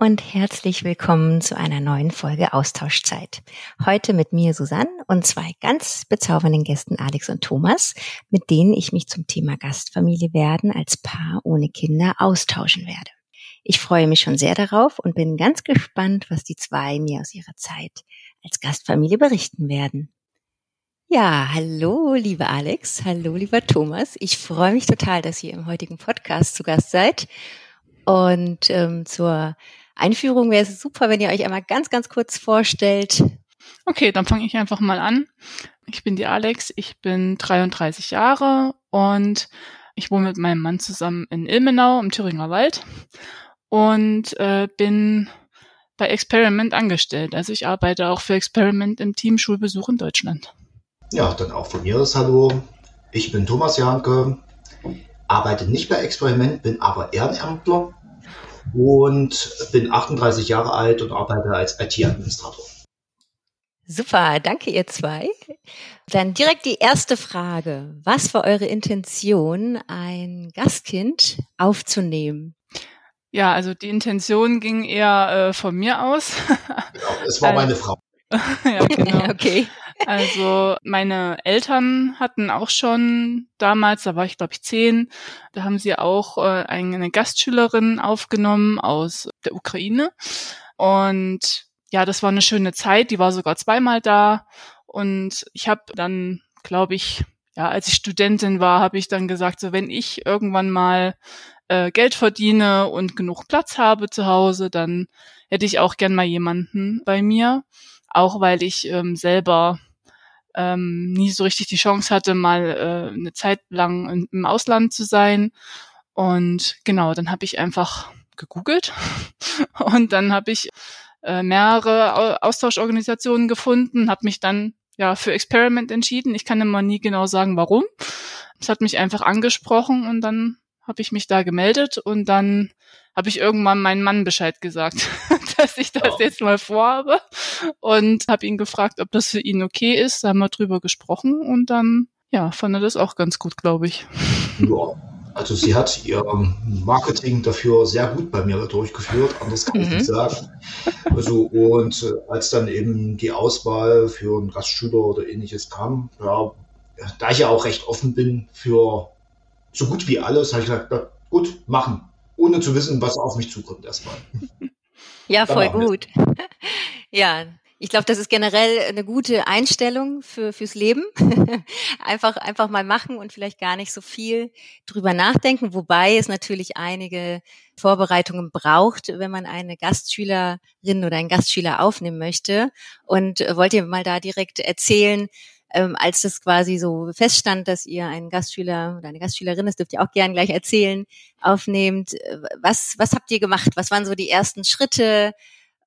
und herzlich willkommen zu einer neuen Folge Austauschzeit. Heute mit mir Susanne und zwei ganz bezaubernden Gästen Alex und Thomas, mit denen ich mich zum Thema Gastfamilie werden als Paar ohne Kinder austauschen werde. Ich freue mich schon sehr darauf und bin ganz gespannt, was die zwei mir aus ihrer Zeit als Gastfamilie berichten werden. Ja, hallo, lieber Alex, hallo, lieber Thomas. Ich freue mich total, dass ihr im heutigen Podcast zu Gast seid. Und ähm, zur Einführung wäre es super, wenn ihr euch einmal ganz, ganz kurz vorstellt. Okay, dann fange ich einfach mal an. Ich bin die Alex, ich bin 33 Jahre und ich wohne mit meinem Mann zusammen in Ilmenau im Thüringer Wald und äh, bin bei Experiment angestellt. Also ich arbeite auch für Experiment im Team Schulbesuch in Deutschland. Ja, dann auch von mir das Hallo. Ich bin Thomas Janke, arbeite nicht bei Experiment, bin aber Ehrenamtler und bin 38 Jahre alt und arbeite als IT-Administrator. Super, danke ihr zwei. Dann direkt die erste Frage. Was war eure Intention, ein Gastkind aufzunehmen? Ja, also die Intention ging eher äh, von mir aus. Genau, es war meine Frau. ja, genau. okay. Also meine Eltern hatten auch schon damals, da war ich glaube ich zehn, da haben sie auch äh, eine Gastschülerin aufgenommen aus der Ukraine. Und ja, das war eine schöne Zeit, die war sogar zweimal da. Und ich habe dann, glaube ich, ja, als ich Studentin war, habe ich dann gesagt, so wenn ich irgendwann mal äh, Geld verdiene und genug Platz habe zu Hause, dann hätte ich auch gern mal jemanden bei mir. Auch weil ich ähm, selber ähm, nie so richtig die Chance hatte, mal äh, eine Zeit lang im Ausland zu sein. Und genau, dann habe ich einfach gegoogelt und dann habe ich äh, mehrere Austauschorganisationen gefunden, habe mich dann ja für Experiment entschieden. Ich kann immer nie genau sagen, warum. Es hat mich einfach angesprochen und dann habe ich mich da gemeldet und dann habe ich irgendwann meinen Mann Bescheid gesagt, dass ich das oh. jetzt mal vorhabe und habe ihn gefragt, ob das für ihn okay ist. Da haben wir drüber gesprochen und dann, ja, fand er das auch ganz gut, glaube ich. Ja. Also sie hat ihr Marketing dafür sehr gut bei mir durchgeführt, anders kann ich nicht mhm. sagen. Also und äh, als dann eben die Auswahl für einen Gastschüler oder ähnliches kam, ja, da ich ja auch recht offen bin für so gut wie alles, habe ich gesagt, gut, machen ohne zu wissen, was auf mich zukommt erstmal. Ja, voll gut. ja, ich glaube, das ist generell eine gute Einstellung für fürs Leben. einfach einfach mal machen und vielleicht gar nicht so viel drüber nachdenken, wobei es natürlich einige Vorbereitungen braucht, wenn man eine Gastschülerin oder einen Gastschüler aufnehmen möchte. Und wollt ihr mal da direkt erzählen, ähm, als das quasi so feststand, dass ihr einen Gastschüler oder eine Gastschülerin, das dürft ihr auch gern gleich erzählen, aufnehmt. Äh, was, was habt ihr gemacht? Was waren so die ersten Schritte?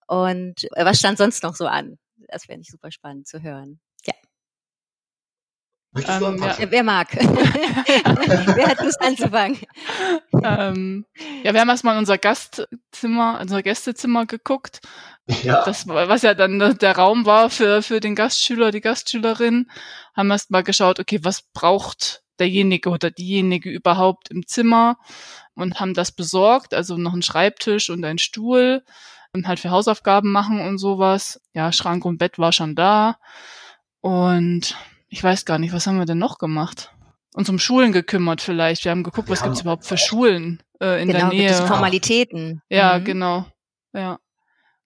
Und äh, was stand sonst noch so an? Das wäre nicht super spannend zu hören. Ja. Ähm, ja. Wer mag? Wer hat Lust anzufangen? Ähm, ja, wir haben erstmal in unser Gastzimmer, unser Gästezimmer geguckt. Ja. Das, was ja dann der Raum war für, für den Gastschüler, die Gastschülerin. Haben erstmal geschaut, okay, was braucht derjenige oder diejenige überhaupt im Zimmer und haben das besorgt, also noch einen Schreibtisch und einen Stuhl und halt für Hausaufgaben machen und sowas. Ja, Schrank und Bett war schon da. Und ich weiß gar nicht, was haben wir denn noch gemacht? Uns um Schulen gekümmert vielleicht. Wir haben geguckt, was gibt's überhaupt für Schulen äh, in genau, der Nähe. Es Formalitäten. Ja, mhm. genau. Ja,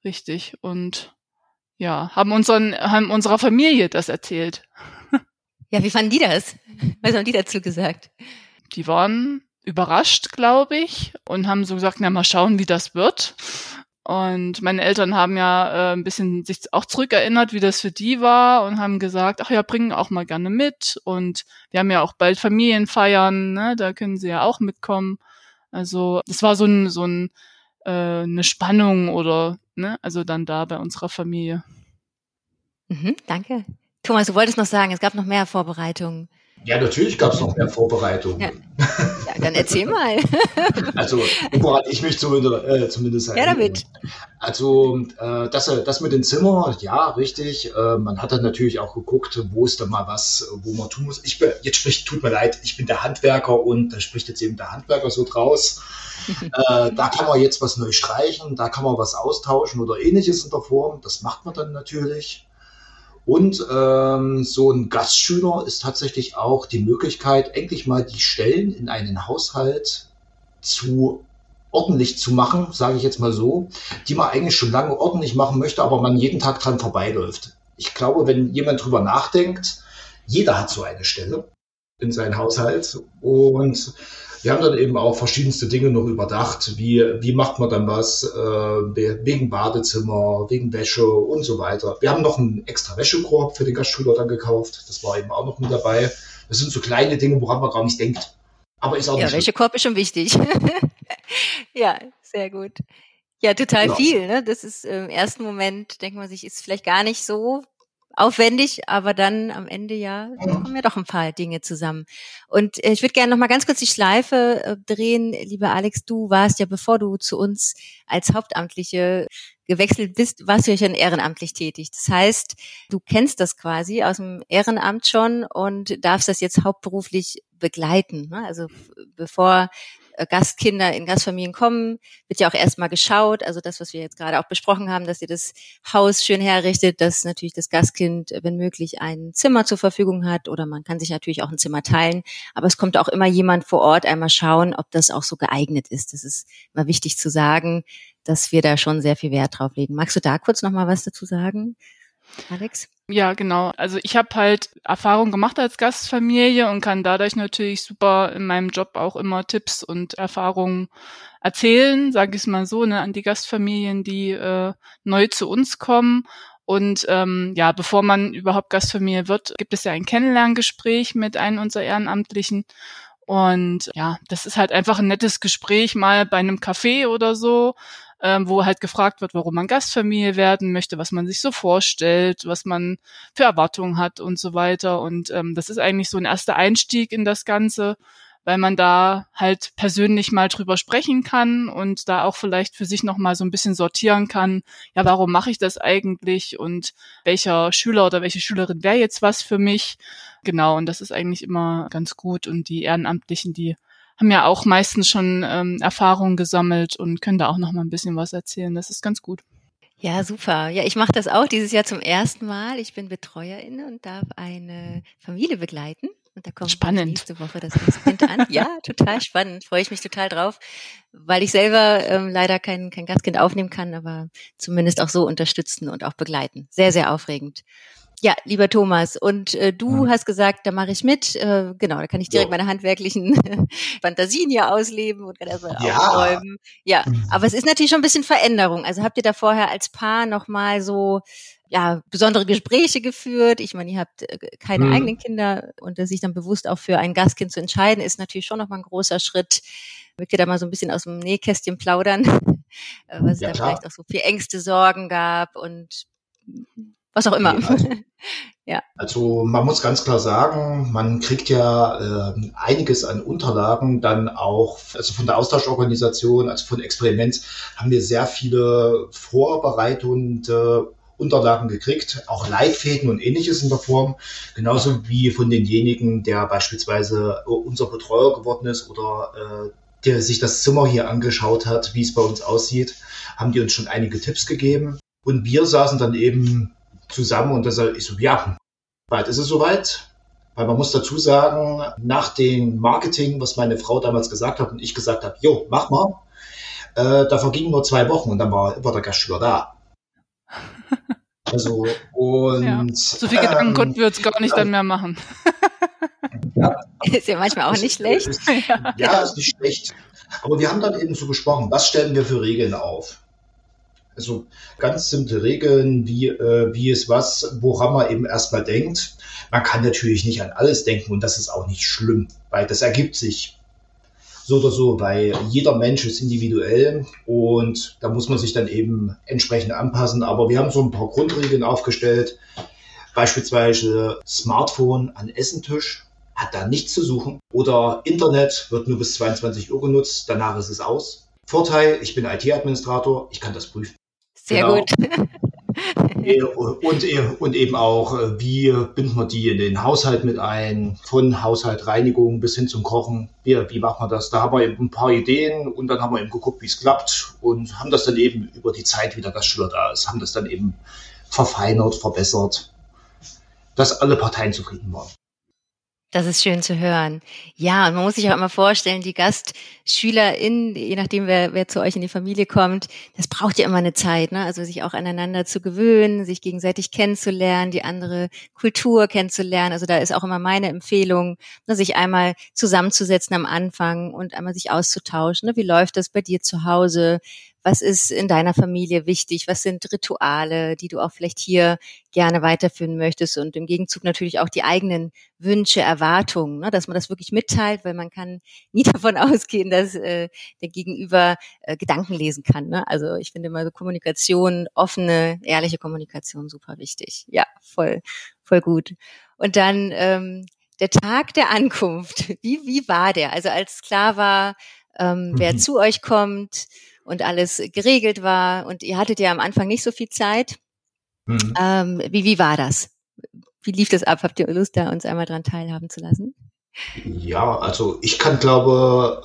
richtig. Und ja, haben unseren, haben unserer Familie das erzählt. Ja, wie fanden die das? Was haben die dazu gesagt? Die waren überrascht, glaube ich, und haben so gesagt, na mal schauen, wie das wird. Und meine Eltern haben ja äh, ein bisschen sich auch zurückerinnert, wie das für die war und haben gesagt, ach ja, bringen auch mal gerne mit. Und wir haben ja auch bald Familienfeiern, ne? da können sie ja auch mitkommen. Also das war so ein, so ein äh, eine Spannung oder ne, also dann da bei unserer Familie. Mhm, danke. Thomas, du wolltest noch sagen, es gab noch mehr Vorbereitungen. Ja, natürlich gab es noch mehr Vorbereitungen. Ja. ja. dann erzähl mal. also, woran ich mich zumindest, äh, zumindest Ja, damit. Also, äh, das, das mit dem Zimmer, ja, richtig. Äh, man hat dann natürlich auch geguckt, wo ist da mal was, wo man tun muss. Ich bin, jetzt spricht, tut mir leid, ich bin der Handwerker und da spricht jetzt eben der Handwerker so draus. äh, da kann man jetzt was neu streichen, da kann man was austauschen oder ähnliches in der Form. Das macht man dann natürlich. Und ähm, so ein Gastschüler ist tatsächlich auch die Möglichkeit, endlich mal die Stellen in einen Haushalt zu ordentlich zu machen, sage ich jetzt mal so, die man eigentlich schon lange ordentlich machen möchte, aber man jeden Tag dran vorbeiläuft. Ich glaube, wenn jemand drüber nachdenkt, jeder hat so eine Stelle in seinem Haushalt und wir haben dann eben auch verschiedenste Dinge noch überdacht, wie, wie macht man dann was, äh, wegen Badezimmer, wegen Wäsche und so weiter. Wir haben noch einen extra Wäschekorb für den Gastschüler dann gekauft, das war eben auch noch mit dabei. Das sind so kleine Dinge, woran man gar nicht denkt. Aber ist auch ja, Wäschekorb ist schon wichtig. ja, sehr gut. Ja, total ja. viel. Ne? Das ist im ersten Moment, denkt man sich, ist vielleicht gar nicht so aufwendig, aber dann am Ende ja kommen ja doch ein paar Dinge zusammen. Und äh, ich würde gerne noch mal ganz kurz die Schleife äh, drehen, lieber Alex. Du warst ja, bevor du zu uns als Hauptamtliche gewechselt bist, warst du ja schon ehrenamtlich tätig. Das heißt, du kennst das quasi aus dem Ehrenamt schon und darfst das jetzt hauptberuflich begleiten. Ne? Also bevor Gastkinder in Gastfamilien kommen, wird ja auch erstmal geschaut. Also das, was wir jetzt gerade auch besprochen haben, dass ihr das Haus schön herrichtet, dass natürlich das Gastkind, wenn möglich, ein Zimmer zur Verfügung hat oder man kann sich natürlich auch ein Zimmer teilen. Aber es kommt auch immer jemand vor Ort einmal schauen, ob das auch so geeignet ist. Das ist immer wichtig zu sagen, dass wir da schon sehr viel Wert drauf legen. Magst du da kurz noch mal was dazu sagen? Alex? Ja, genau. Also ich habe halt Erfahrung gemacht als Gastfamilie und kann dadurch natürlich super in meinem Job auch immer Tipps und Erfahrungen erzählen, sage ich es mal so, ne, an die Gastfamilien, die äh, neu zu uns kommen. Und ähm, ja, bevor man überhaupt Gastfamilie wird, gibt es ja ein Kennenlerngespräch mit einem unserer Ehrenamtlichen. Und ja, das ist halt einfach ein nettes Gespräch mal bei einem Café oder so, ähm, wo halt gefragt wird, warum man Gastfamilie werden möchte, was man sich so vorstellt, was man für Erwartungen hat und so weiter. Und ähm, das ist eigentlich so ein erster Einstieg in das Ganze, weil man da halt persönlich mal drüber sprechen kann und da auch vielleicht für sich noch mal so ein bisschen sortieren kann, ja, warum mache ich das eigentlich und welcher Schüler oder welche Schülerin wäre jetzt was für mich? Genau, und das ist eigentlich immer ganz gut und die Ehrenamtlichen, die haben ja auch meistens schon ähm, Erfahrungen gesammelt und können da auch noch mal ein bisschen was erzählen. Das ist ganz gut. Ja, super. Ja, ich mache das auch dieses Jahr zum ersten Mal. Ich bin Betreuerin und darf eine Familie begleiten. Und da kommt spannend. nächste Woche das Kind an. Ja, total spannend. Freue ich mich total drauf, weil ich selber ähm, leider kein, kein Gastkind aufnehmen kann, aber zumindest auch so unterstützen und auch begleiten. Sehr, sehr aufregend. Ja, lieber Thomas, und äh, du ja. hast gesagt, da mache ich mit. Äh, genau, da kann ich direkt ja. meine handwerklichen Fantasien hier ausleben und kann das ja. aufräumen. Ja, mhm. aber es ist natürlich schon ein bisschen Veränderung. Also habt ihr da vorher als Paar nochmal so ja, besondere Gespräche geführt. Ich meine, ihr habt äh, keine mhm. eigenen Kinder und sich dann bewusst auch für ein Gastkind zu entscheiden, ist natürlich schon nochmal ein großer Schritt. Mögt ihr da mal so ein bisschen aus dem Nähkästchen plaudern, äh, was ja, es da vielleicht auch so viel Ängste, Sorgen gab und was auch immer. Also, ja. Also man muss ganz klar sagen, man kriegt ja äh, einiges an Unterlagen dann auch, also von der Austauschorganisation, also von Experiment, haben wir sehr viele vorbereitende Unterlagen gekriegt, auch Leitfäden und ähnliches in der Form, genauso wie von denjenigen, der beispielsweise unser Betreuer geworden ist oder äh, der sich das Zimmer hier angeschaut hat, wie es bei uns aussieht, haben die uns schon einige Tipps gegeben. Und wir saßen dann eben zusammen und deshalb ich so, ja, bald ist es soweit. Weil man muss dazu sagen, nach dem Marketing, was meine Frau damals gesagt hat und ich gesagt habe, jo, mach mal, äh, da vergingen nur zwei Wochen und dann war, war der Gastschüler da. Also, und. Ja. So viel Gedanken ähm, konnten wir uns gar nicht ja, dann mehr machen. Ja, ist ja manchmal auch nicht schlecht. Ist, ja, ist nicht schlecht. Aber wir haben dann eben so gesprochen, was stellen wir für Regeln auf? Also ganz simple Regeln, wie, äh, wie es was, woran man eben erstmal denkt. Man kann natürlich nicht an alles denken und das ist auch nicht schlimm, weil das ergibt sich so oder so, weil jeder Mensch ist individuell und da muss man sich dann eben entsprechend anpassen. Aber wir haben so ein paar Grundregeln aufgestellt. Beispielsweise Smartphone an Essentisch hat da nichts zu suchen. Oder Internet wird nur bis 22 Uhr genutzt, danach ist es aus. Vorteil, ich bin IT-Administrator, ich kann das prüfen. Sehr genau. gut. und, und eben auch, äh, wie bindet man die in den Haushalt mit ein, von Haushaltreinigung bis hin zum Kochen. Wie, wie macht man das? Da haben wir eben ein paar Ideen und dann haben wir eben geguckt, wie es klappt und haben das dann eben über die Zeit, wie der Gastschüler da ist, haben das dann eben verfeinert, verbessert, dass alle Parteien zufrieden waren. Das ist schön zu hören. Ja, und man muss sich auch immer vorstellen, die GastschülerInnen, je nachdem, wer, wer zu euch in die Familie kommt, das braucht ja immer eine Zeit, ne? Also sich auch aneinander zu gewöhnen, sich gegenseitig kennenzulernen, die andere Kultur kennenzulernen. Also da ist auch immer meine Empfehlung, ne, sich einmal zusammenzusetzen am Anfang und einmal sich auszutauschen. Ne? Wie läuft das bei dir zu Hause? Was ist in deiner Familie wichtig? Was sind Rituale, die du auch vielleicht hier gerne weiterführen möchtest? Und im Gegenzug natürlich auch die eigenen Wünsche, Erwartungen, ne? dass man das wirklich mitteilt, weil man kann nie davon ausgehen, dass äh, der Gegenüber äh, Gedanken lesen kann. Ne? Also ich finde immer so Kommunikation, offene, ehrliche Kommunikation super wichtig. Ja, voll, voll gut. Und dann ähm, der Tag der Ankunft. Wie, wie war der? Also als klar war, ähm, wer mhm. zu euch kommt, und alles geregelt war. Und ihr hattet ja am Anfang nicht so viel Zeit. Mhm. Ähm, wie, wie war das? Wie lief das ab? Habt ihr Lust, da uns einmal dran teilhaben zu lassen? Ja, also ich kann glaube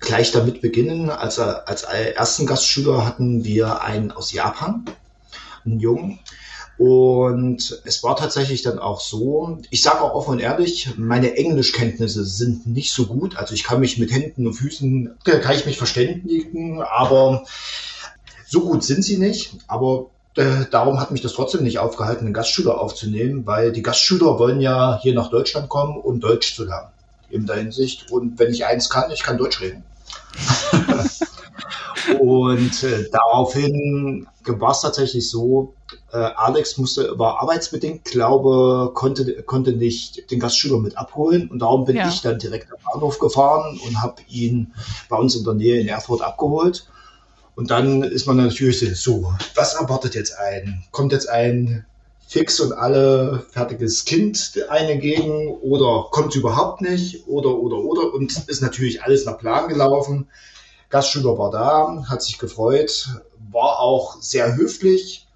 gleich damit beginnen. Als, als ersten Gastschüler hatten wir einen aus Japan, einen Jungen. Und es war tatsächlich dann auch so, ich sage auch offen und ehrlich, meine Englischkenntnisse sind nicht so gut. Also ich kann mich mit Händen und Füßen, kann ich mich verständigen, aber so gut sind sie nicht. Aber äh, darum hat mich das trotzdem nicht aufgehalten, einen Gastschüler aufzunehmen, weil die Gastschüler wollen ja hier nach Deutschland kommen, um Deutsch zu lernen. In der Hinsicht. Und wenn ich eins kann, ich kann Deutsch reden. und äh, daraufhin war es tatsächlich so, äh, Alex musste, war arbeitsbedingt, glaube, konnte, konnte nicht den Gastschüler mit abholen und darum bin ja. ich dann direkt am Bahnhof gefahren und habe ihn bei uns in der Nähe in Erfurt abgeholt. Und dann ist man natürlich so, was erwartet jetzt ein? Kommt jetzt ein fix und alle fertiges Kind eine gegen oder kommt überhaupt nicht oder oder oder und ist natürlich alles nach Plan gelaufen. Gastschüler war da, hat sich gefreut, war auch sehr höflich,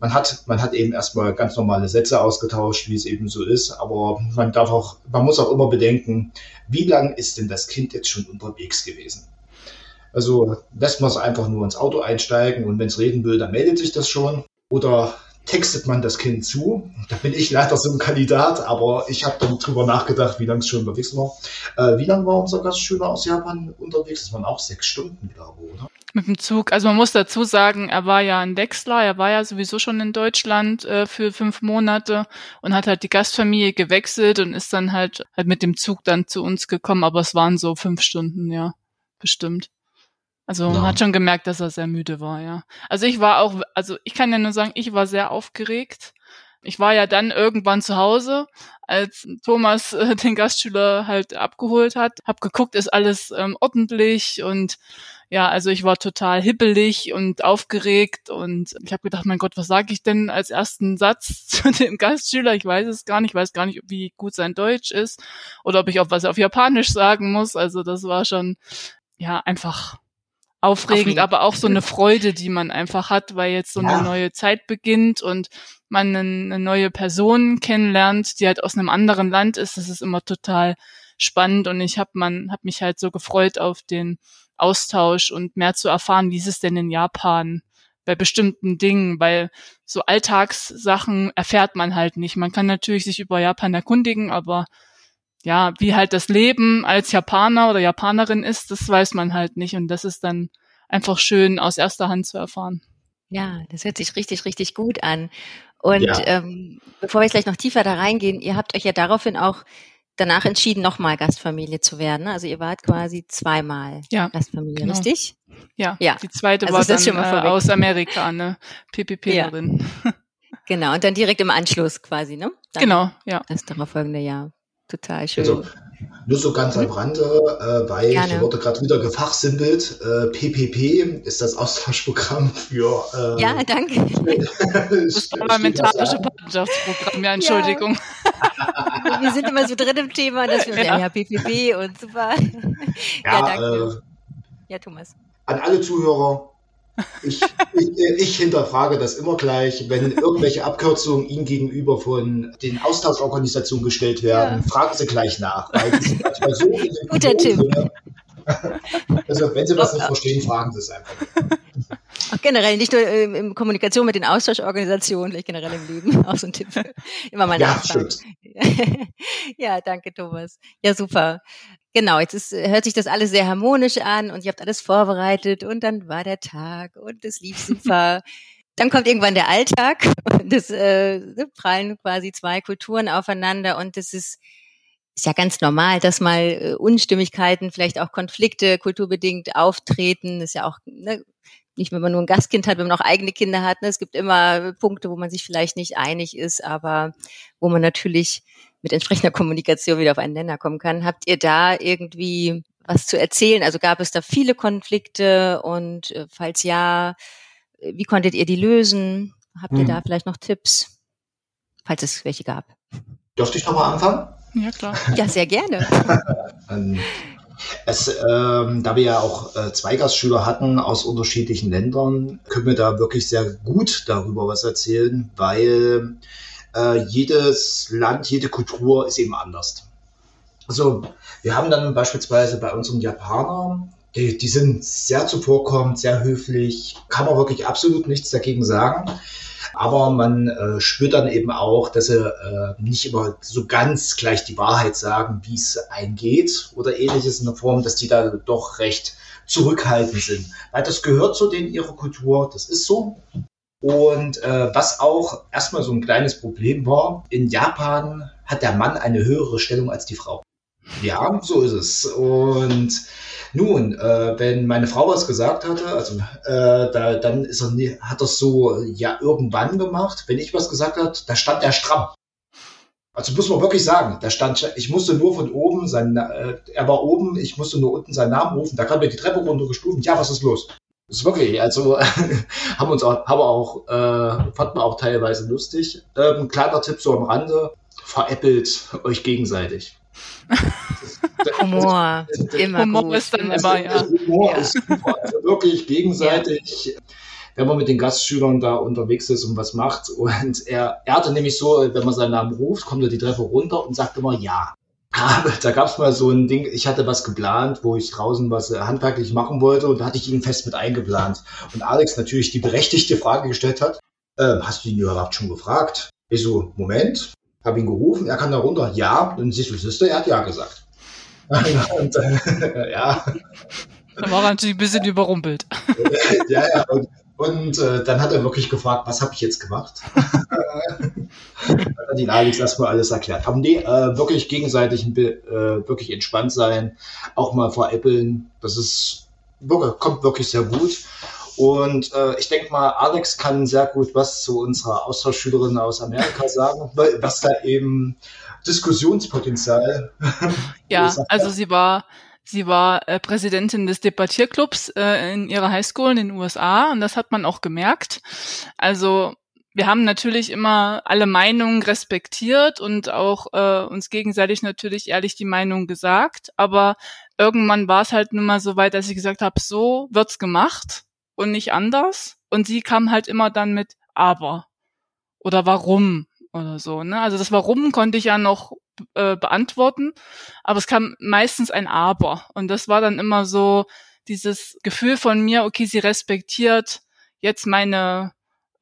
man hat, man hat eben erstmal ganz normale Sätze ausgetauscht, wie es eben so ist, aber man darf auch, man muss auch immer bedenken, wie lang ist denn das Kind jetzt schon unterwegs gewesen? Also lässt man es einfach nur ins Auto einsteigen und wenn es reden will, dann meldet sich das schon. Oder textet man das Kind zu. Da bin ich leider so ein Kandidat, aber ich habe dann drüber nachgedacht, wie lange es schon unterwegs war. Äh, wie lange war unser Gastschüler aus Japan unterwegs? Das waren auch sechs Stunden, glaube ich, oder? Mit dem Zug. Also man muss dazu sagen, er war ja ein Wechsler, er war ja sowieso schon in Deutschland äh, für fünf Monate und hat halt die Gastfamilie gewechselt und ist dann halt halt mit dem Zug dann zu uns gekommen, aber es waren so fünf Stunden, ja, bestimmt. Also man hat schon gemerkt, dass er sehr müde war, ja. Also ich war auch, also ich kann ja nur sagen, ich war sehr aufgeregt. Ich war ja dann irgendwann zu Hause, als Thomas äh, den Gastschüler halt abgeholt hat. Hab geguckt, ist alles ähm, ordentlich und ja, also ich war total hippelig und aufgeregt und ich habe gedacht, mein Gott, was sage ich denn als ersten Satz zu dem Gastschüler? Ich weiß es gar nicht, ich weiß gar nicht, wie gut sein Deutsch ist oder ob ich auch was auf Japanisch sagen muss. Also das war schon ja einfach aufregend, aber auch so eine Freude, die man einfach hat, weil jetzt so ja. eine neue Zeit beginnt und man eine neue Person kennenlernt, die halt aus einem anderen Land ist. Das ist immer total spannend und ich habe man hab mich halt so gefreut auf den Austausch und mehr zu erfahren, wie ist es denn in Japan bei bestimmten Dingen, weil so Alltagssachen erfährt man halt nicht. Man kann natürlich sich über Japan erkundigen, aber ja, wie halt das Leben als Japaner oder Japanerin ist, das weiß man halt nicht. Und das ist dann einfach schön aus erster Hand zu erfahren. Ja, das hört sich richtig, richtig gut an. Und ja. ähm, bevor wir jetzt gleich noch tiefer da reingehen, ihr habt euch ja daraufhin auch danach entschieden, nochmal Gastfamilie zu werden. Also ihr wart quasi zweimal ja, Gastfamilie, genau. richtig? Ja, ja. Die zweite also war dann schon mal äh, aus Amerika, ne? PPP-Lerin. Ja. Genau, und dann direkt im Anschluss quasi, ne? Dann genau, ja. Das darauf folgende Jahr. Total schön. Also, nur so ganz am Rande, äh, weil Gerne. hier wurde gerade wieder gefachsimpelt. Äh, PPP ist das Austauschprogramm für. Äh, ja, danke. das parlamentarische Partnerschaftsprogramm, ja, Entschuldigung. Ja. wir sind immer so drin im Thema, dass wir ja, ja PPP und super. Ja, ja danke. Äh, ja, Thomas. An alle Zuhörer, Ich, ich, ich, hinterfrage das immer gleich, wenn irgendwelche Abkürzungen Ihnen gegenüber von den Austauschorganisationen gestellt werden, ja. fragen Sie gleich nach. So Guter Tipp. Also wenn Sie was nicht verstehen, fragen Sie es einfach. Auch generell, nicht nur ähm, in Kommunikation mit den Austauschorganisationen, vielleicht generell im Leben, auch so ein Tipp. Immer mal Ja, stimmt. ja, danke, Thomas. Ja, super. Genau, jetzt ist, hört sich das alles sehr harmonisch an und ihr habt alles vorbereitet und dann war der Tag und es lief super. dann kommt irgendwann der Alltag und es äh, prallen quasi zwei Kulturen aufeinander und das ist ist ja ganz normal, dass mal äh, Unstimmigkeiten, vielleicht auch Konflikte kulturbedingt auftreten. Das ist ja auch ne, nicht, wenn man nur ein Gastkind hat, wenn man auch eigene Kinder hat. Ne? Es gibt immer Punkte, wo man sich vielleicht nicht einig ist, aber wo man natürlich mit entsprechender Kommunikation wieder auf einen Nenner kommen kann. Habt ihr da irgendwie was zu erzählen? Also gab es da viele Konflikte und äh, falls ja, wie konntet ihr die lösen? Habt ihr hm. da vielleicht noch Tipps, falls es welche gab? Dürfte ich nochmal anfangen? Ja, klar. Ja, sehr gerne. Ähm, es, ähm, da wir ja auch äh, zwei Gastschüler hatten aus unterschiedlichen Ländern, können wir da wirklich sehr gut darüber was erzählen, weil äh, jedes Land, jede Kultur ist eben anders. Also wir haben dann beispielsweise bei unseren Japanern, die, die sind sehr zuvorkommend, sehr höflich, kann man wirklich absolut nichts dagegen sagen. Aber man äh, spürt dann eben auch, dass sie äh, nicht immer so ganz gleich die Wahrheit sagen, wie es eingeht oder ähnliches in der Form, dass die da doch recht zurückhaltend sind. Weil das gehört zu denen ihrer Kultur, das ist so. Und äh, was auch erstmal so ein kleines Problem war, in Japan hat der Mann eine höhere Stellung als die Frau. Ja, so ist es. Und nun, äh, wenn meine Frau was gesagt hatte, also äh, da, dann ist er, nie, hat er so ja irgendwann gemacht. Wenn ich was gesagt hat, da stand er stramm. Also muss man wirklich sagen, da stand, ich musste nur von oben, sein, äh, er war oben, ich musste nur unten seinen Namen rufen, da kam er die Treppe runtergestuft, ja, was ist los? Das ist wirklich, also haben uns auch, haben auch, äh, fanden wir auch teilweise lustig. Ähm, kleiner Tipp so am Rande, veräppelt euch gegenseitig. Humor, immer Humor gut. ist dann immer, ja. Humor ja. ist super. Also wirklich gegenseitig. Ja. Wenn man mit den Gastschülern da unterwegs ist und was macht. Und er, er hatte nämlich so, wenn man seinen Namen ruft, kommt er die Treppe runter und sagt immer ja. Aber da gab es mal so ein Ding, ich hatte was geplant, wo ich draußen was handwerklich machen wollte und da hatte ich ihn fest mit eingeplant. Und Alex natürlich die berechtigte Frage gestellt hat, äh, hast du ihn überhaupt schon gefragt? Ich so, Moment, habe ihn gerufen, er kann da runter, ja, und siehst du, siehst du, er hat ja gesagt. und, äh, ja. Dann war er natürlich ein bisschen überrumpelt. ja, ja, und, und äh, dann hat er wirklich gefragt, was habe ich jetzt gemacht? dann hat ihn Alex erstmal alles erklärt. Aber nee, äh, wirklich gegenseitig äh, wirklich entspannt sein, auch mal veräppeln, das ist wirklich, kommt wirklich sehr gut. Und äh, ich denke mal, Alex kann sehr gut was zu unserer Austauschschülerin aus Amerika sagen, was da eben Diskussionspotenzial. ja, also sie war Sie war äh, Präsidentin des Debattierclubs äh, in ihrer Highschool in den USA und das hat man auch gemerkt. Also wir haben natürlich immer alle Meinungen respektiert und auch äh, uns gegenseitig natürlich ehrlich die Meinung gesagt. Aber irgendwann war es halt nun mal so weit, dass ich gesagt habe, so wird's gemacht und nicht anders. Und sie kam halt immer dann mit aber oder warum oder so. Ne? Also das Warum konnte ich ja noch äh, beantworten, aber es kam meistens ein Aber. Und das war dann immer so dieses Gefühl von mir, okay, sie respektiert jetzt meine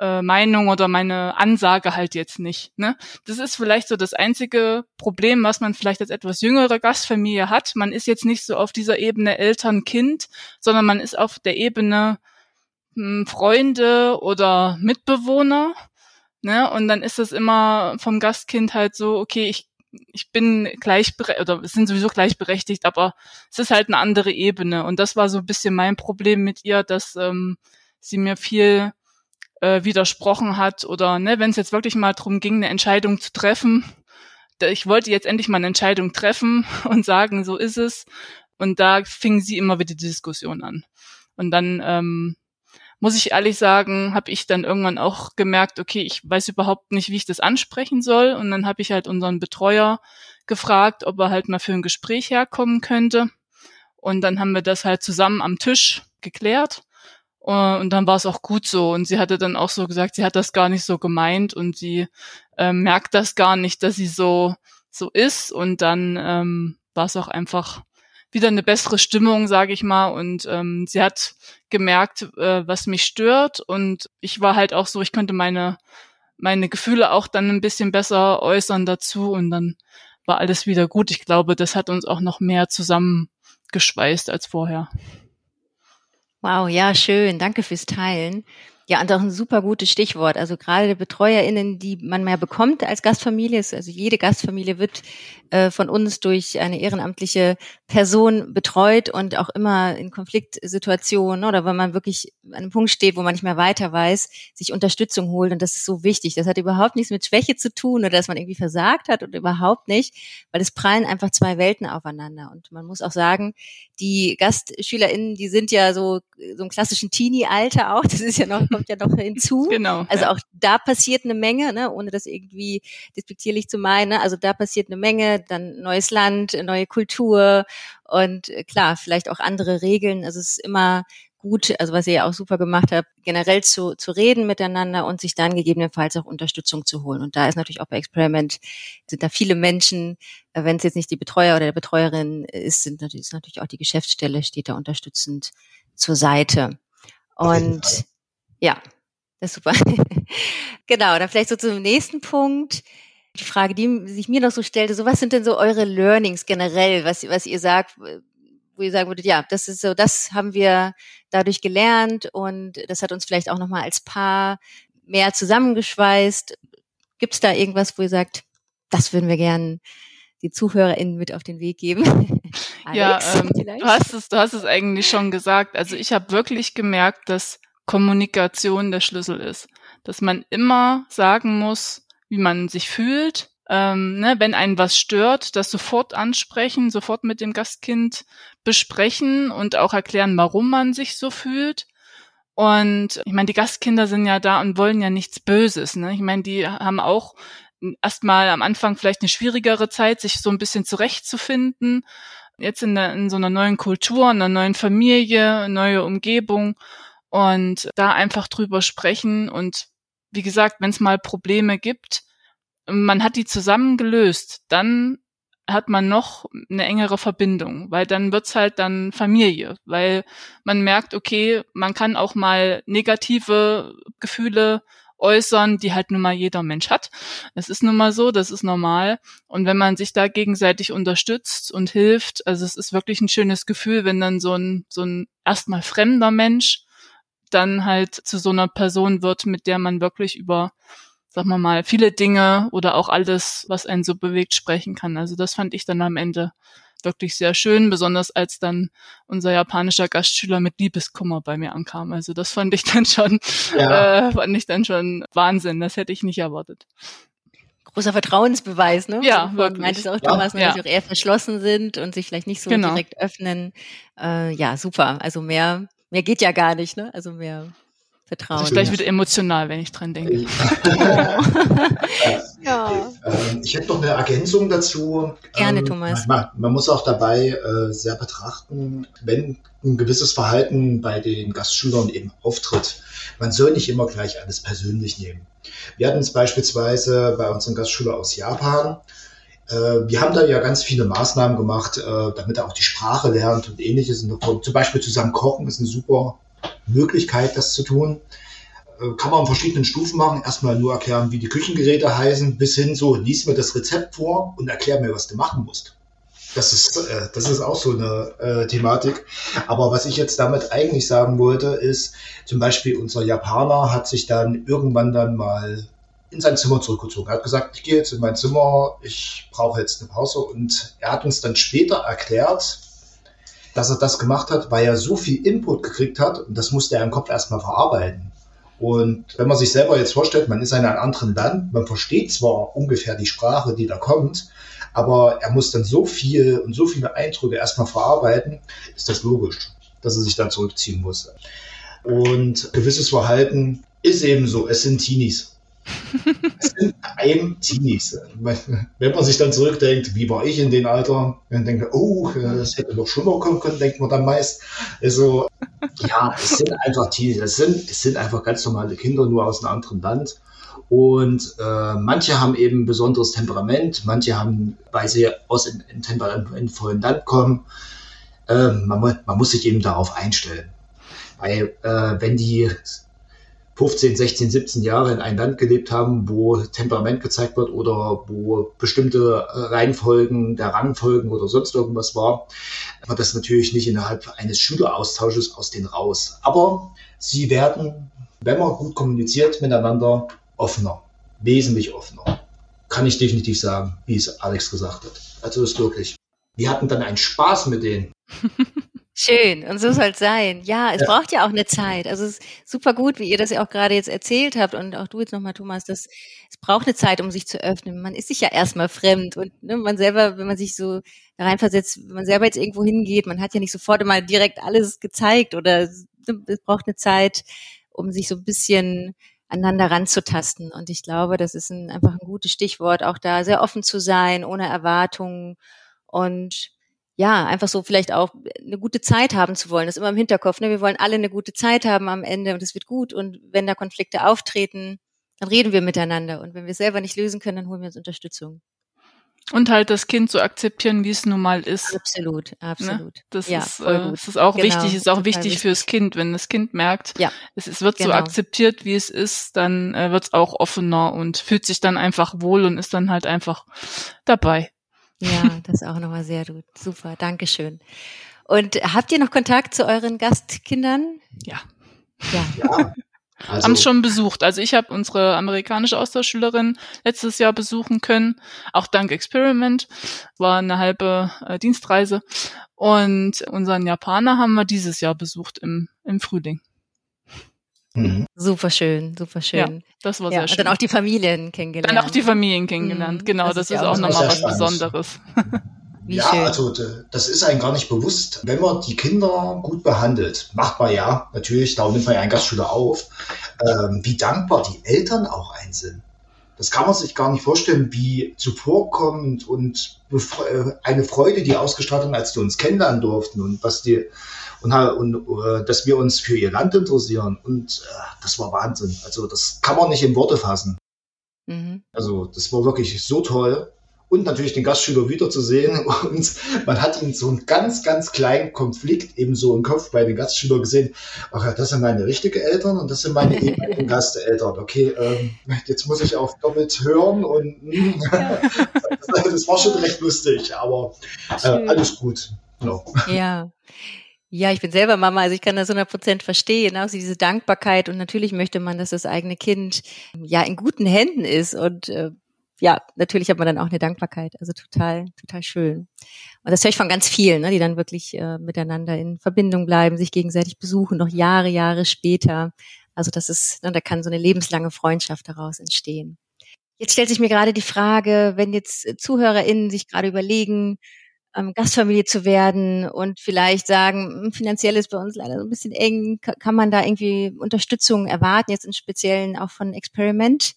äh, Meinung oder meine Ansage halt jetzt nicht. Ne? Das ist vielleicht so das einzige Problem, was man vielleicht als etwas jüngere Gastfamilie hat. Man ist jetzt nicht so auf dieser Ebene Eltern-Kind, sondern man ist auf der Ebene Freunde oder Mitbewohner. Ne? Und dann ist es immer vom Gastkind halt so, okay, ich, ich bin gleichberechtigt, oder sind sowieso gleichberechtigt, aber es ist halt eine andere Ebene. Und das war so ein bisschen mein Problem mit ihr, dass ähm, sie mir viel äh, widersprochen hat oder ne, wenn es jetzt wirklich mal darum ging, eine Entscheidung zu treffen, ich wollte jetzt endlich mal eine Entscheidung treffen und sagen, so ist es. Und da fing sie immer wieder die Diskussion an. Und dann ähm, muss ich ehrlich sagen, habe ich dann irgendwann auch gemerkt, okay, ich weiß überhaupt nicht, wie ich das ansprechen soll. Und dann habe ich halt unseren Betreuer gefragt, ob er halt mal für ein Gespräch herkommen könnte. Und dann haben wir das halt zusammen am Tisch geklärt. Und dann war es auch gut so. Und sie hatte dann auch so gesagt, sie hat das gar nicht so gemeint und sie äh, merkt das gar nicht, dass sie so so ist. Und dann ähm, war es auch einfach wieder eine bessere Stimmung, sage ich mal. Und ähm, sie hat gemerkt, äh, was mich stört. Und ich war halt auch so, ich konnte meine meine Gefühle auch dann ein bisschen besser äußern dazu. Und dann war alles wieder gut. Ich glaube, das hat uns auch noch mehr zusammengeschweißt als vorher. Wow, ja, schön. Danke fürs Teilen. Ja, und auch ein super gutes Stichwort. Also gerade BetreuerInnen, die man mehr bekommt als Gastfamilie, also jede Gastfamilie wird äh, von uns durch eine ehrenamtliche Person betreut und auch immer in Konfliktsituationen oder wenn man wirklich an einem Punkt steht, wo man nicht mehr weiter weiß, sich Unterstützung holt. Und das ist so wichtig. Das hat überhaupt nichts mit Schwäche zu tun oder dass man irgendwie versagt hat oder überhaupt nicht, weil es prallen einfach zwei Welten aufeinander. Und man muss auch sagen, die GastschülerInnen, die sind ja so, so im klassischen Teenie-Alter auch. Das ist ja noch kommt ja noch hinzu. Genau. Also ja. auch da passiert eine Menge, ne, ohne das irgendwie despektierlich zu meinen. Ne? Also da passiert eine Menge, dann neues Land, neue Kultur und äh, klar, vielleicht auch andere Regeln. Also es ist immer gut, also was ihr ja auch super gemacht habt, generell zu, zu reden miteinander und sich dann gegebenenfalls auch Unterstützung zu holen. Und da ist natürlich auch bei Experiment, sind da viele Menschen, äh, wenn es jetzt nicht die Betreuer oder der Betreuerin ist, sind natürlich, ist natürlich auch die Geschäftsstelle, steht da unterstützend zur Seite. Und ja, das ist super. genau, dann vielleicht so zum nächsten Punkt. Die Frage, die sich mir noch so stellte, so was sind denn so eure Learnings generell, was, was ihr sagt, wo ihr sagen würdet, ja, das ist so, das haben wir dadurch gelernt und das hat uns vielleicht auch nochmal als Paar mehr zusammengeschweißt. Gibt es da irgendwas, wo ihr sagt, das würden wir gern die ZuhörerInnen mit auf den Weg geben? ja, ähm, du hast es, du hast es eigentlich schon gesagt. Also ich habe wirklich gemerkt, dass Kommunikation der Schlüssel ist. Dass man immer sagen muss, wie man sich fühlt. Ähm, ne, wenn einen was stört, das sofort ansprechen, sofort mit dem Gastkind besprechen und auch erklären, warum man sich so fühlt. Und ich meine, die Gastkinder sind ja da und wollen ja nichts Böses. Ne? Ich meine, die haben auch erstmal am Anfang vielleicht eine schwierigere Zeit, sich so ein bisschen zurechtzufinden. Jetzt in, der, in so einer neuen Kultur, in einer neuen Familie, neue Umgebung und da einfach drüber sprechen und wie gesagt, wenn es mal Probleme gibt, man hat die zusammen gelöst, dann hat man noch eine engere Verbindung, weil dann wird's halt dann Familie, weil man merkt, okay, man kann auch mal negative Gefühle äußern, die halt nun mal jeder Mensch hat. Das ist nun mal so, das ist normal. Und wenn man sich da gegenseitig unterstützt und hilft, also es ist wirklich ein schönes Gefühl, wenn dann so ein, so ein erstmal fremder Mensch dann halt zu so einer Person wird, mit der man wirklich über, sagen wir mal, viele Dinge oder auch alles, was einen so bewegt, sprechen kann. Also das fand ich dann am Ende wirklich sehr schön, besonders als dann unser japanischer Gastschüler mit Liebeskummer bei mir ankam. Also das fand ich dann schon, ja. äh, fand ich dann schon Wahnsinn. Das hätte ich nicht erwartet. Großer Vertrauensbeweis, ne? Ja, wirklich. Meintest auch, Thomas, ja. die auch eher verschlossen sind und sich vielleicht nicht so genau. direkt öffnen. Äh, ja, super. Also mehr mehr geht ja gar nicht, ne? Also mehr Vertrauen. Ich gleich wieder emotional, wenn ich dran denke. ja. Ähm, ich hätte noch eine Ergänzung dazu. Gerne, ähm, Thomas. Man, man, muss auch dabei äh, sehr betrachten, wenn ein gewisses Verhalten bei den Gastschülern eben auftritt. Man soll nicht immer gleich alles persönlich nehmen. Wir hatten es beispielsweise bei unseren Gastschülern aus Japan. Äh, wir haben da ja ganz viele Maßnahmen gemacht, äh, damit er auch die Sprache lernt und ähnliches. Zum Beispiel zusammen kochen ist eine super Möglichkeit, das zu tun. Äh, kann man in verschiedenen Stufen machen. Erstmal nur erklären, wie die Küchengeräte heißen, bis hin so, lies mir das Rezept vor und erklär mir, was du machen musst. Das ist, das ist auch so eine äh, Thematik. Aber was ich jetzt damit eigentlich sagen wollte, ist, zum Beispiel unser Japaner hat sich dann irgendwann dann mal in sein Zimmer zurückgezogen. Er hat gesagt, ich gehe jetzt in mein Zimmer, ich brauche jetzt eine Pause. Und er hat uns dann später erklärt, dass er das gemacht hat, weil er so viel Input gekriegt hat und das musste er im Kopf erstmal verarbeiten. Und wenn man sich selber jetzt vorstellt, man ist in einem anderen Land, man versteht zwar ungefähr die Sprache, die da kommt, aber er muss dann so viel und so viele Eindrücke erstmal verarbeiten, ist das logisch, dass er sich dann zurückziehen muss. Und gewisses Verhalten ist eben so, es sind Teenies. Es sind einem Teenies. Wenn man sich dann zurückdenkt, wie war ich in dem Alter, dann denkt man, oh, das hätte noch schlimmer kommen können, denkt man dann meist. Also, ja, es sind einfach Teenies. Es sind, es sind einfach ganz normale Kinder, nur aus einem anderen Land. Und äh, manche haben eben besonderes Temperament, manche haben, weil sie aus einem temperamentvollen Land kommen, äh, man, man muss sich eben darauf einstellen. Weil äh, wenn die 15, 16, 17 Jahre in einem Land gelebt haben, wo Temperament gezeigt wird oder wo bestimmte Reihenfolgen der Rangfolgen oder sonst irgendwas war, wird das natürlich nicht innerhalb eines Schüleraustausches aus denen raus. Aber sie werden, wenn man gut kommuniziert miteinander, offener, wesentlich offener. Kann ich definitiv sagen, wie es Alex gesagt hat. Also ist wirklich. Wir hatten dann einen Spaß mit denen. Schön, und so soll es sein. Ja, es ja. braucht ja auch eine Zeit. Also es ist super gut, wie ihr das ja auch gerade jetzt erzählt habt und auch du jetzt nochmal, Thomas, dass es braucht eine Zeit, um sich zu öffnen. Man ist sich ja erstmal fremd und ne, man selber, wenn man sich so da reinversetzt, wenn man selber jetzt irgendwo hingeht, man hat ja nicht sofort immer direkt alles gezeigt oder ne, es braucht eine Zeit, um sich so ein bisschen aneinander ranzutasten. Und ich glaube, das ist ein, einfach ein gutes Stichwort, auch da sehr offen zu sein, ohne Erwartungen und ja, einfach so vielleicht auch eine gute Zeit haben zu wollen. Das ist immer im Hinterkopf. Ne? Wir wollen alle eine gute Zeit haben am Ende und es wird gut. Und wenn da Konflikte auftreten, dann reden wir miteinander. Und wenn wir es selber nicht lösen können, dann holen wir uns Unterstützung. Und halt das Kind zu akzeptieren, wie es nun mal ist. Absolut, ne? absolut. Ne? Das, ja, ist, äh, das ist auch genau, wichtig, ist auch wichtig, wichtig fürs Kind. Wenn das Kind merkt, ja, es, es wird genau. so akzeptiert, wie es ist, dann äh, wird es auch offener und fühlt sich dann einfach wohl und ist dann halt einfach dabei. Ja, das ist auch nochmal sehr gut. Super, Dankeschön. Und habt ihr noch Kontakt zu euren Gastkindern? Ja. Ja. ja. Also, haben es schon besucht. Also ich habe unsere amerikanische Austauschschülerin letztes Jahr besuchen können, auch dank Experiment. War eine halbe äh, Dienstreise. Und unseren Japaner haben wir dieses Jahr besucht im, im Frühling. Mhm. Super schön, super schön. Ja, das war ja, sehr schön. Und dann auch die Familien kennengelernt. Dann auch die Familien kennengelernt, mhm. genau. Das, das ist, ist auch nochmal was Besonderes. Wie ja, schön. also das ist einem gar nicht bewusst. Wenn man die Kinder gut behandelt, macht man ja natürlich, da nimmt man ja einen Gastschüler auf, ähm, wie dankbar die Eltern auch ein sind. Das kann man sich gar nicht vorstellen, wie zuvorkommend und äh, eine Freude, die ausgestrahlt haben, als die uns kennenlernen durften und was die und, und uh, dass wir uns für ihr Land interessieren. Und uh, das war Wahnsinn. Also das kann man nicht in Worte fassen. Mhm. Also das war wirklich so toll. Und natürlich den Gastschüler wiederzusehen. Und man hat ihn so einen ganz, ganz kleinen Konflikt eben so im Kopf bei den Gastschülern gesehen. Ach ja, das sind meine richtigen Eltern und das sind meine ehemaligen Gasteltern. Okay, ähm, jetzt muss ich auch doppelt hören und das, das war schon recht lustig, aber äh, alles gut. No. Ja. Ja, ich bin selber Mama, also ich kann das 100 Prozent verstehen, also diese Dankbarkeit und natürlich möchte man, dass das eigene Kind ja in guten Händen ist und äh, ja, natürlich hat man dann auch eine Dankbarkeit, also total, total schön. Und das höre ich von ganz vielen, ne, die dann wirklich äh, miteinander in Verbindung bleiben, sich gegenseitig besuchen, noch Jahre, Jahre später. Also das ist, ne, da kann so eine lebenslange Freundschaft daraus entstehen. Jetzt stellt sich mir gerade die Frage, wenn jetzt ZuhörerInnen sich gerade überlegen, ähm, Gastfamilie zu werden und vielleicht sagen, hm, finanziell ist bei uns leider so ein bisschen eng, kann man da irgendwie Unterstützung erwarten, jetzt im Speziellen auch von Experiment?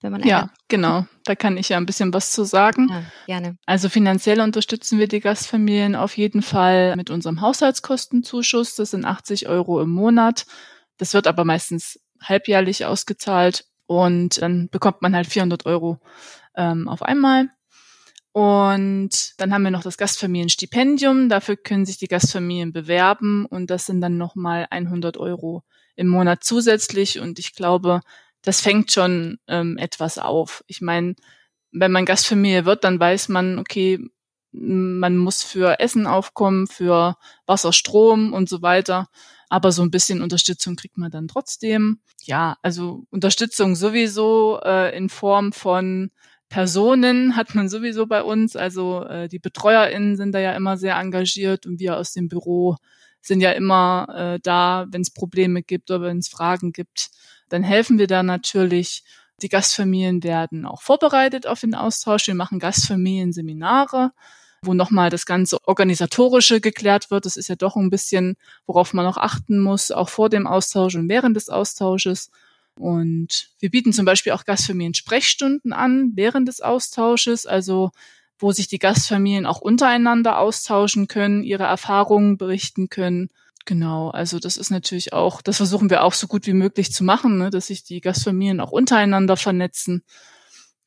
Wenn man ja, genau. Da kann ich ja ein bisschen was zu sagen. Ja, gerne. Also finanziell unterstützen wir die Gastfamilien auf jeden Fall mit unserem Haushaltskostenzuschuss. Das sind 80 Euro im Monat. Das wird aber meistens halbjährlich ausgezahlt und dann bekommt man halt 400 Euro ähm, auf einmal. Und dann haben wir noch das Gastfamilienstipendium. Dafür können sich die Gastfamilien bewerben und das sind dann nochmal 100 Euro im Monat zusätzlich. Und ich glaube, das fängt schon ähm, etwas auf. Ich meine, wenn man Gastfamilie wird, dann weiß man, okay, man muss für Essen aufkommen, für Wasser, Strom und so weiter. Aber so ein bisschen Unterstützung kriegt man dann trotzdem. Ja, also Unterstützung sowieso äh, in Form von Personen hat man sowieso bei uns. Also äh, die BetreuerInnen sind da ja immer sehr engagiert und wir aus dem Büro sind ja immer äh, da, wenn es Probleme gibt oder wenn es Fragen gibt. Dann helfen wir da natürlich. Die Gastfamilien werden auch vorbereitet auf den Austausch. Wir machen Gastfamilienseminare, wo nochmal das ganze Organisatorische geklärt wird. Das ist ja doch ein bisschen, worauf man noch achten muss, auch vor dem Austausch und während des Austausches. Und wir bieten zum Beispiel auch Gastfamilien Sprechstunden an während des Austausches, also wo sich die Gastfamilien auch untereinander austauschen können, ihre Erfahrungen berichten können. Genau, also das ist natürlich auch, das versuchen wir auch so gut wie möglich zu machen, ne, dass sich die Gastfamilien auch untereinander vernetzen.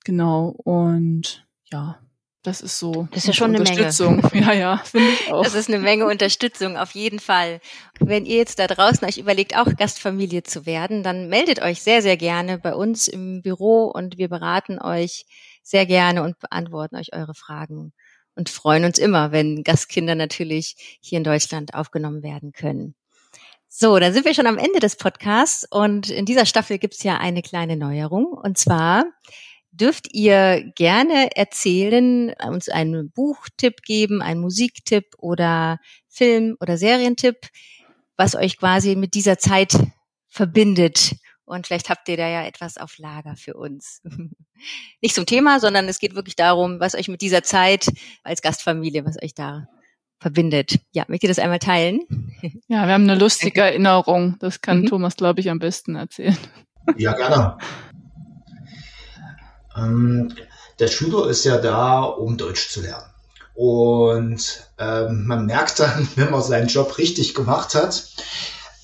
Genau, und ja, das ist so. Das ist ja schon eine Menge. Ja, ja, finde ich auch. Das ist eine Menge Unterstützung, auf jeden Fall. Wenn ihr jetzt da draußen euch überlegt, auch Gastfamilie zu werden, dann meldet euch sehr, sehr gerne bei uns im Büro und wir beraten euch sehr gerne und beantworten euch eure Fragen und freuen uns immer, wenn Gastkinder natürlich hier in Deutschland aufgenommen werden können. So, dann sind wir schon am Ende des Podcasts und in dieser Staffel gibt's ja eine kleine Neuerung und zwar dürft ihr gerne erzählen, uns einen Buchtipp geben, einen Musiktipp oder Film- oder Serientipp, was euch quasi mit dieser Zeit verbindet. Und vielleicht habt ihr da ja etwas auf Lager für uns. Nicht zum Thema, sondern es geht wirklich darum, was euch mit dieser Zeit als Gastfamilie, was euch da verbindet. Ja, möchtet ihr das einmal teilen? Ja, wir haben eine lustige Erinnerung. Das kann mhm. Thomas, glaube ich, am besten erzählen. Ja, gerne. Ähm, der Schüler ist ja da, um Deutsch zu lernen. Und ähm, man merkt dann, wenn man seinen Job richtig gemacht hat,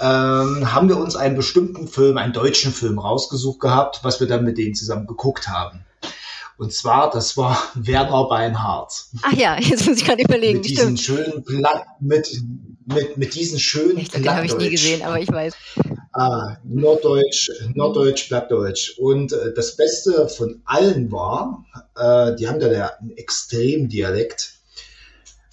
ähm, haben wir uns einen bestimmten Film, einen deutschen Film rausgesucht gehabt, was wir dann mit denen zusammen geguckt haben. Und zwar, das war Werner Beinhardt. Ach ja, jetzt muss ich gerade überlegen. Mit diesen schönen Pla mit, mit, mit diesen schönen Ich glaube, habe ich nie gesehen, aber ich weiß. Ah, Norddeutsch, Norddeutsch, Plattdeutsch. Und äh, das Beste von allen war, äh, die haben da ja einen Extremdialekt.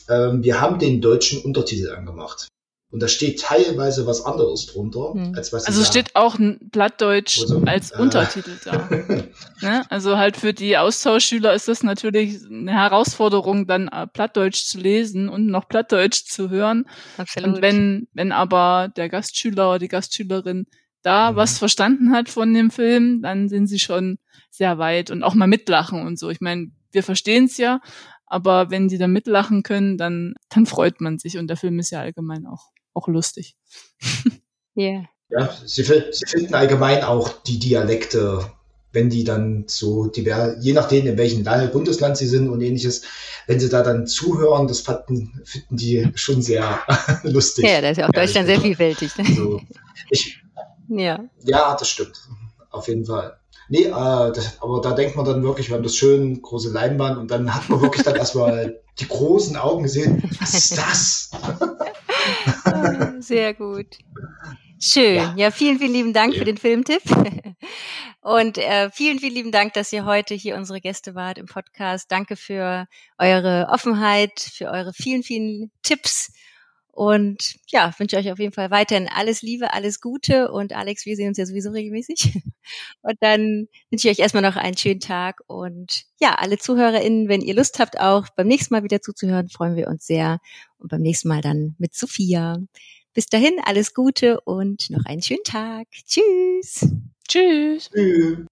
Ähm, wir haben den deutschen Untertitel angemacht. Und da steht teilweise was anderes drunter, hm. als was Also steht auch ein Blattdeutsch also, als äh, Untertitel da. ne? Also halt für die Austauschschüler ist das natürlich eine Herausforderung, dann äh, Plattdeutsch zu lesen und noch Plattdeutsch zu hören. Absolut. Und wenn, wenn aber der Gastschüler oder die Gastschülerin da mhm. was verstanden hat von dem Film, dann sind sie schon sehr weit und auch mal mitlachen und so. Ich meine, wir verstehen es ja, aber wenn die da mitlachen können, dann, dann freut man sich und der Film ist ja allgemein auch auch lustig. Yeah. Ja, sie, sie finden allgemein auch die Dialekte, wenn die dann so, die, je nachdem, in welchem Bundesland sie sind und ähnliches, wenn sie da dann zuhören, das fanden, finden die schon sehr lustig. Ja, da ist ja auch Deutschland sehr vielfältig. Ne? So, ich, ja. ja, das stimmt. Auf jeden Fall. Nee, äh, das, aber da denkt man dann wirklich, wir haben das schön, große Leinwand und dann hat man wirklich dann erstmal die großen Augen gesehen. Was ist das? Sehr gut. Schön. Ja. ja, vielen, vielen lieben Dank ja. für den Filmtipp. Und äh, vielen, vielen lieben Dank, dass ihr heute hier unsere Gäste wart im Podcast. Danke für eure Offenheit, für eure vielen, vielen Tipps. Und ja, wünsche euch auf jeden Fall weiterhin alles Liebe, alles Gute. Und Alex, wir sehen uns ja sowieso regelmäßig. Und dann wünsche ich euch erstmal noch einen schönen Tag. Und ja, alle ZuhörerInnen, wenn ihr Lust habt, auch beim nächsten Mal wieder zuzuhören, freuen wir uns sehr. Und beim nächsten Mal dann mit Sophia. Bis dahin alles Gute und noch einen schönen Tag. Tschüss. Tschüss. Tschüss.